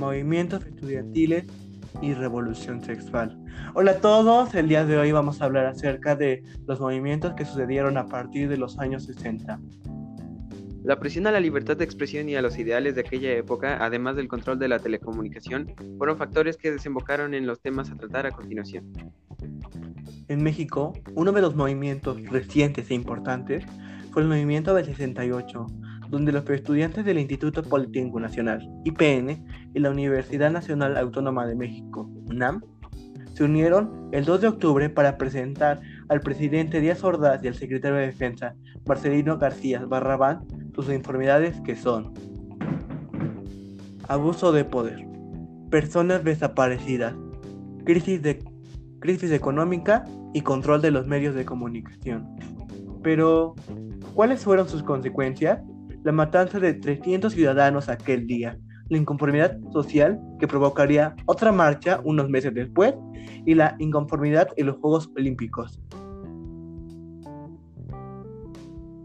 movimientos estudiantiles y revolución sexual. Hola a todos, el día de hoy vamos a hablar acerca de los movimientos que sucedieron a partir de los años 60. La presión a la libertad de expresión y a los ideales de aquella época, además del control de la telecomunicación, fueron factores que desembocaron en los temas a tratar a continuación. En México, uno de los movimientos recientes e importantes fue el movimiento del 68, donde los estudiantes del Instituto Politécnico Nacional, IPN, y la Universidad Nacional Autónoma de México, UNAM, se unieron el 2 de octubre para presentar al presidente Díaz Ordaz y al secretario de Defensa, Marcelino García Barrabán, sus enfermedades que son abuso de poder, personas desaparecidas, crisis, de, crisis económica y control de los medios de comunicación. Pero, ¿cuáles fueron sus consecuencias? La matanza de 300 ciudadanos aquel día, la inconformidad social que provocaría otra marcha unos meses después y la inconformidad en los Juegos Olímpicos.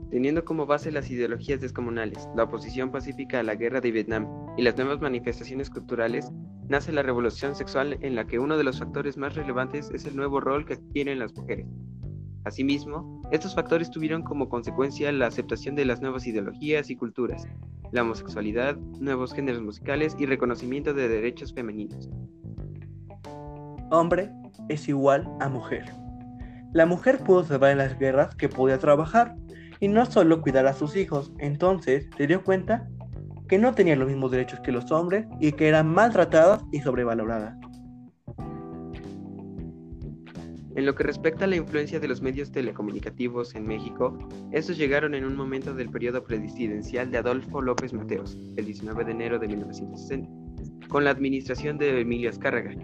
Teniendo como base las ideologías descomunales, la oposición pacífica a la guerra de Vietnam y las nuevas manifestaciones culturales, nace la revolución sexual en la que uno de los factores más relevantes es el nuevo rol que adquieren las mujeres. Asimismo, estos factores tuvieron como consecuencia la aceptación de las nuevas ideologías y culturas, la homosexualidad, nuevos géneros musicales y reconocimiento de derechos femeninos. Hombre es igual a mujer. La mujer pudo salvar en las guerras que podía trabajar y no solo cuidar a sus hijos, entonces se dio cuenta que no tenía los mismos derechos que los hombres y que eran maltratadas y sobrevaloradas. En lo que respecta a la influencia de los medios telecomunicativos en México, estos llegaron en un momento del periodo presidencial de Adolfo López Mateos, el 19 de enero de 1960, con la administración de Emilio Azcárraga.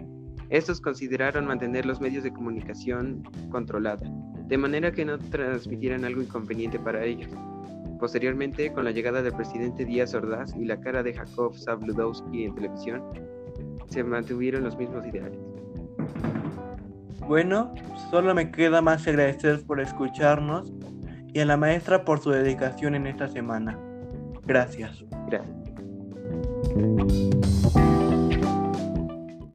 Estos consideraron mantener los medios de comunicación controlada, de manera que no transmitieran algo inconveniente para ellos. Posteriormente, con la llegada del presidente Díaz Ordaz y la cara de Jacob Zabludowski en televisión, se mantuvieron los mismos ideales. Bueno, solo me queda más agradecer por escucharnos y a la maestra por su dedicación en esta semana. Gracias. Gracias.